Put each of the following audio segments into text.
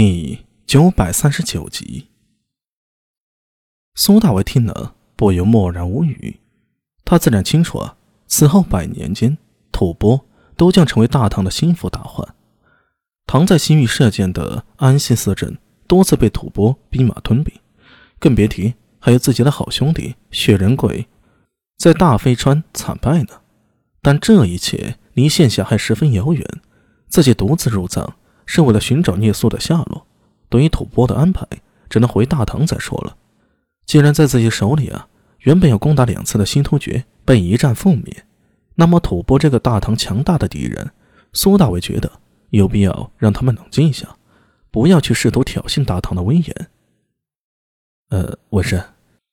第九百三十九集，苏大为听了不由默然无语。他自然清楚啊，此后百年间，吐蕃都将成为大唐的心腹大患。唐在西域射箭的安西四镇多次被吐蕃兵马吞并，更别提还有自己的好兄弟薛仁贵在大飞川惨败呢。但这一切离现下还十分遥远，自己独自入藏。是为了寻找聂苏的下落，对于吐蕃的安排，只能回大唐再说了。既然在自己手里啊，原本要攻打两次的新突厥被一战覆灭，那么吐蕃这个大唐强大的敌人，苏大伟觉得有必要让他们冷静一下，不要去试图挑衅大唐的威严。呃，文生，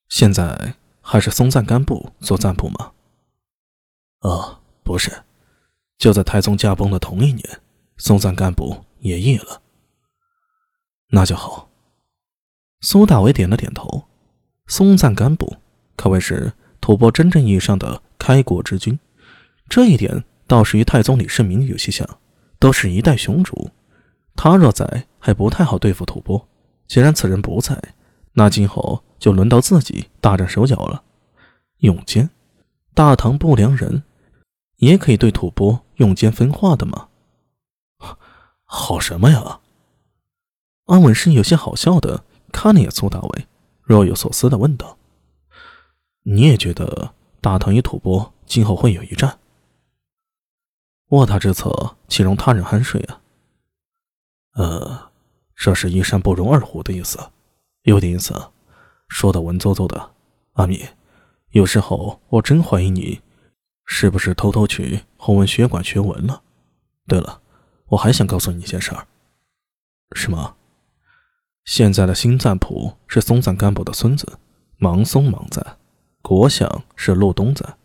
现在还是松赞干布做赞卜吗？哦，不是，就在太宗驾崩的同一年，松赞干布。也译了，那就好。苏大伟点了点头。松赞干布可谓是吐蕃真正意义上的开国之君，这一点倒是与太宗李世民有些像，都是一代雄主。他若在，还不太好对付吐蕃。既然此人不在，那今后就轮到自己大展手脚了。用奸，大唐不良人也可以对吐蕃用奸分化的吗？好什么呀？安文生有些好笑的看了眼苏大伟，若有所思的问道：“你也觉得大唐与吐蕃今后会有一战？卧榻之侧，岂容他人酣睡啊？”呃，这是一山不容二虎的意思，有点意思，说的文绉绉的。阿米，有时候我真怀疑你，是不是偷偷去弘文学馆学文了？对了。我还想告诉你一件事儿，什么？现在的新赞普是松赞干布的孙子芒松芒赞，国相是陆东赞。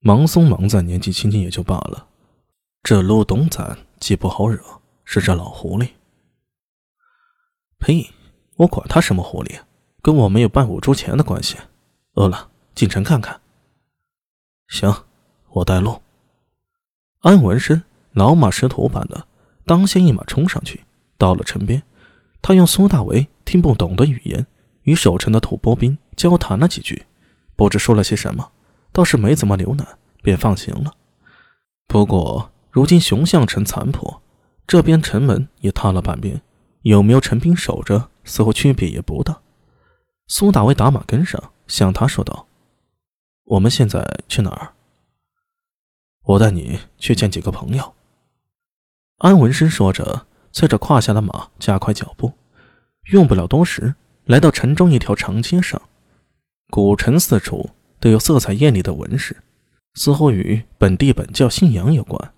芒松芒赞年纪轻轻也就罢了，这陆东赞既不好惹，是这老狐狸。呸！我管他什么狐狸，跟我没有半五铢钱的关系。饿了，进城看看。行，我带路。安文生。老马识途般的，当先一马冲上去，到了城边，他用苏大为听不懂的语言与守城的吐蕃兵交谈了几句，不知说了些什么，倒是没怎么留难，便放行了。不过如今熊象城残破，这边城门也塌了半边，有没有陈兵守着，似乎区别也不大。苏大为打马跟上，向他说道：“我们现在去哪儿？我带你去见几个朋友。”安文生说着，催着胯下的马加快脚步。用不了多时，来到城中一条长街上，古城四处都有色彩艳丽的纹饰，似乎与本地本教信仰有关。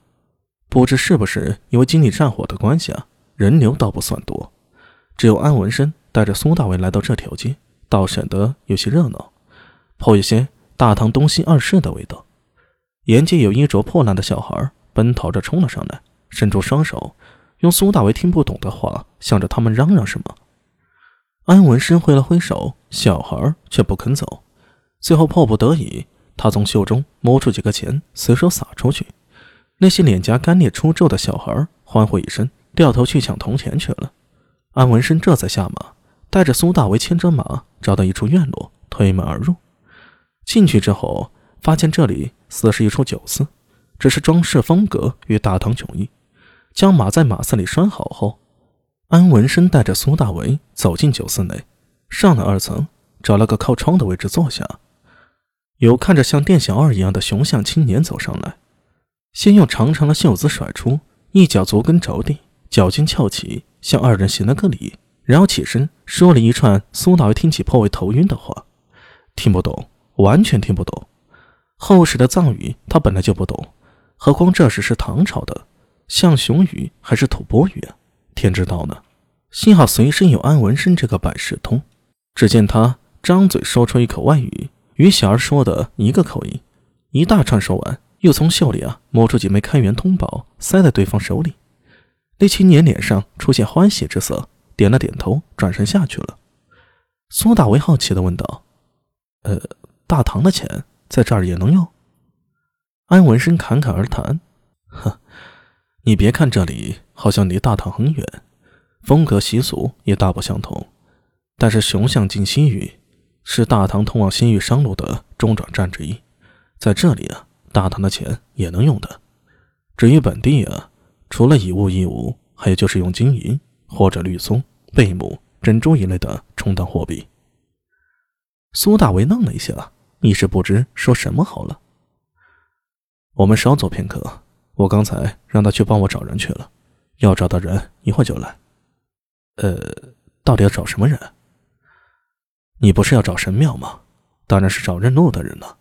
不知是不是因为经历战火的关系啊，人流倒不算多。只有安文生带着苏大伟来到这条街，倒显得有些热闹，颇有些大唐东西二世的味道。沿街有衣着破烂的小孩奔逃着冲了上来。伸出双手，用苏大为听不懂的话向着他们嚷嚷什么。安文生挥了挥手，小孩却不肯走。最后迫不得已，他从袖中摸出几个钱，随手撒出去。那些脸颊干裂出皱的小孩欢呼一声，掉头去抢铜钱去了。安文生这才下马，带着苏大为牵着马，找到一处院落，推门而入。进去之后，发现这里似是一处酒肆，只是装饰风格与大唐迥异。将马在马寺里拴好后，安文生带着苏大为走进酒肆内，上了二层，找了个靠窗的位置坐下。有看着像店小二一样的雄相青年走上来，先用长长的袖子甩出，一脚足跟着地，脚尖翘起，向二人行了个礼，然后起身说了一串苏大为听起颇为头晕的话，听不懂，完全听不懂。后世的藏语他本来就不懂，何况这时是唐朝的。像雄语还是吐蕃语啊？天知道呢。幸好随身有安文生这个百事通。只见他张嘴说出一口外语，与小儿说的一个口音，一大串说完，又从袖里啊摸出几枚开元通宝，塞在对方手里。那青年脸上出现欢喜之色，点了点头，转身下去了。苏大为好奇的问道：“呃，大唐的钱在这儿也能用？”安文生侃侃而谈：“呵。”你别看这里好像离大唐很远，风格习俗也大不相同。但是雄象进西域是大唐通往西域商路的中转站之一，在这里啊，大唐的钱也能用的。至于本地啊，除了以物易物，还有就是用金银或者绿松、贝母、珍珠一类的充当货币。苏大为愣了一下，一时不知说什么好了。我们稍坐片刻，我刚才让他去帮我找人去了，要找的人一会就来。呃，到底要找什么人？你不是要找神庙吗？当然是找认路的人了。